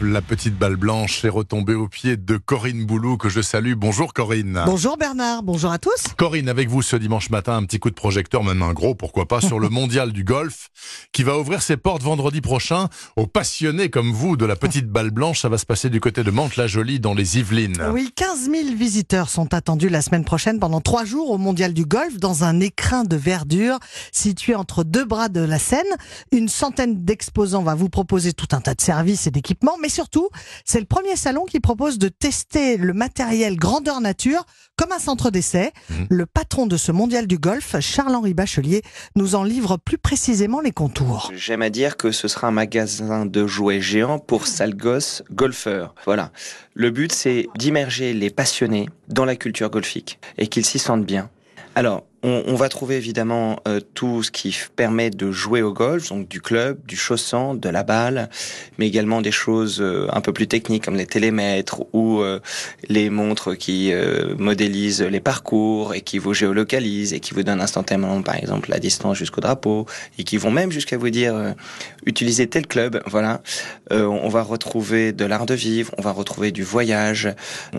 la petite balle blanche est retombée au pied de Corinne Boulou que je salue. Bonjour Corinne. Bonjour Bernard, bonjour à tous. Corinne, avec vous ce dimanche matin, un petit coup de projecteur, même un gros, pourquoi pas, sur le mondial du golf qui va ouvrir ses portes vendredi prochain aux passionnés comme vous de la petite balle blanche. Ça va se passer du côté de Mantes-la-Jolie dans les Yvelines. Oui, 15 000 visiteurs sont attendus la semaine prochaine pendant trois jours au mondial du golf dans un écrin de verdure situé entre deux bras de la Seine. Une centaine d'exposants va vous proposer tout un tas de services et d'équipements, mais surtout, c'est le premier salon qui propose de tester le matériel grandeur nature comme un centre d'essai. Mhm. Le patron de ce mondial du golf, Charles-Henri Bachelier, nous en livre plus précisément les contours. J'aime à dire que ce sera un magasin de jouets géants pour sales gosses golfeurs. Voilà. Le but, c'est d'immerger les passionnés dans la culture golfique et qu'ils s'y sentent bien. Alors, on, on va trouver évidemment euh, tout ce qui permet de jouer au golf, donc du club, du chausson, de la balle, mais également des choses euh, un peu plus techniques comme les télémètres ou euh, les montres qui euh, modélisent les parcours et qui vous géolocalisent et qui vous donnent instantanément, par exemple, la distance jusqu'au drapeau et qui vont même jusqu'à vous dire euh, utiliser tel club. Voilà. Euh, on va retrouver de l'art de vivre, on va retrouver du voyage,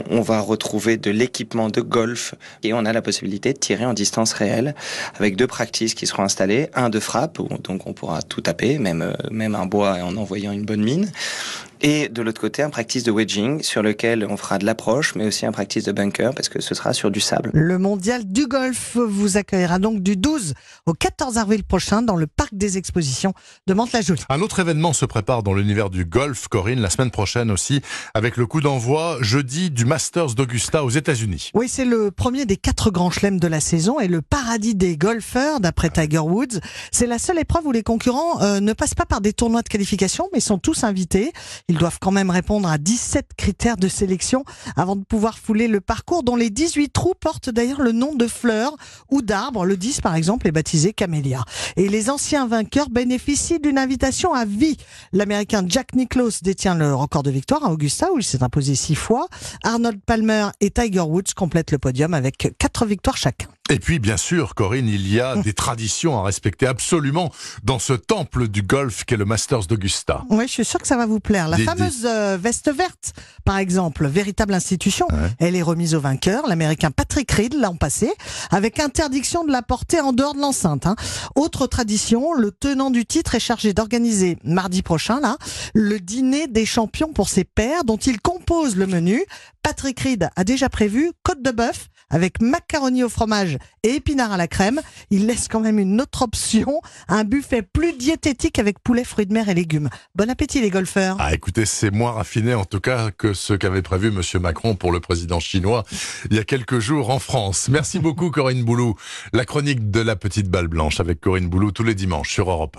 on va retrouver de l'équipement de golf et on a la possibilité de tirer en distance réelle avec deux practices qui seront installés, un de frappe, donc on pourra tout taper, même, euh, même un bois en envoyant une bonne mine, et de l'autre côté un practice de wedging sur lequel on fera de l'approche, mais aussi un practice de bunker parce que ce sera sur du sable. Le mondial du golf vous accueillera donc du 12 au 14 avril prochain dans le parc des expositions de Mantes-la-Jolie. Un autre événement se prépare dans l'univers du golf, Corinne, la semaine prochaine aussi, avec le coup d'envoi jeudi du Masters d'Augusta aux États-Unis. Oui, c'est le premier des quatre grands chelems de la saison et le paradis des golfeurs d'après Tiger Woods. C'est la seule épreuve où les concurrents euh, ne passent pas par des tournois de qualification mais sont tous invités. Ils doivent quand même répondre à 17 critères de sélection avant de pouvoir fouler le parcours dont les 18 trous portent d'ailleurs le nom de fleurs ou d'arbres. Le 10 par exemple est baptisé Camélia. Et les anciens vainqueurs bénéficient d'une invitation à vie. L'américain Jack Nicklaus détient le record de victoire à Augusta où il s'est imposé six fois. Arnold Palmer et Tiger Woods complètent le podium avec quatre victoires chacun. Et puis, bien sûr, Corinne, il y a des traditions à respecter absolument dans ce temple du golf qu'est le Masters d'Augusta. Oui, je suis sûr que ça va vous plaire. La Des- fameuse euh, veste verte, par exemple, véritable institution, Ouais. elle est remise au vainqueur, l'américain Patrick Reed, l'an passé, avec interdiction de la porter en dehors de l'enceinte. hein. Autre tradition, le tenant du titre est chargé d'organiser mardi prochain, là, le dîner des champions pour ses pairs, dont il compose le menu. Patrick Reed a déjà prévu côte de bœuf avec macaroni au fromage et épinards à la crème. Il laisse quand même une autre option, un buffet plus diététique avec poulet, fruits de mer et légumes. Bon appétit les golfeurs. Ah, écoutez, c'est moins raffiné en tout cas que ce qu'avait prévu Monsieur Macron pour le président chinois il y a quelques jours en France. Merci beaucoup Corinne Boulou. La chronique de la petite balle blanche avec Corinne Boulou tous les dimanches sur Europe.